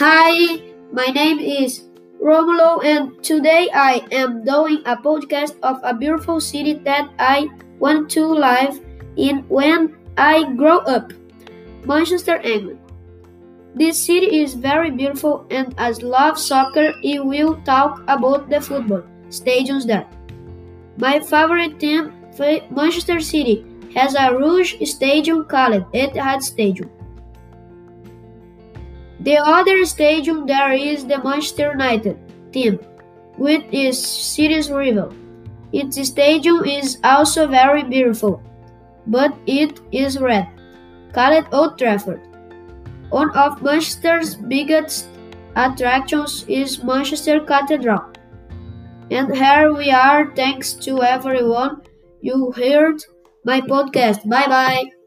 Hi, my name is Romulo, and today I am doing a podcast of a beautiful city that I want to live in when I grow up Manchester, England. This city is very beautiful, and as love soccer, I will talk about the football stadiums there. My favorite team, Manchester City, has a Rouge stadium called Etihad Stadium. The other stadium there is the Manchester United team, which is city's rival. Its stadium is also very beautiful, but it is red, called Old Trafford. One of Manchester's biggest attractions is Manchester Cathedral. And here we are. Thanks to everyone you heard my podcast. Bye bye.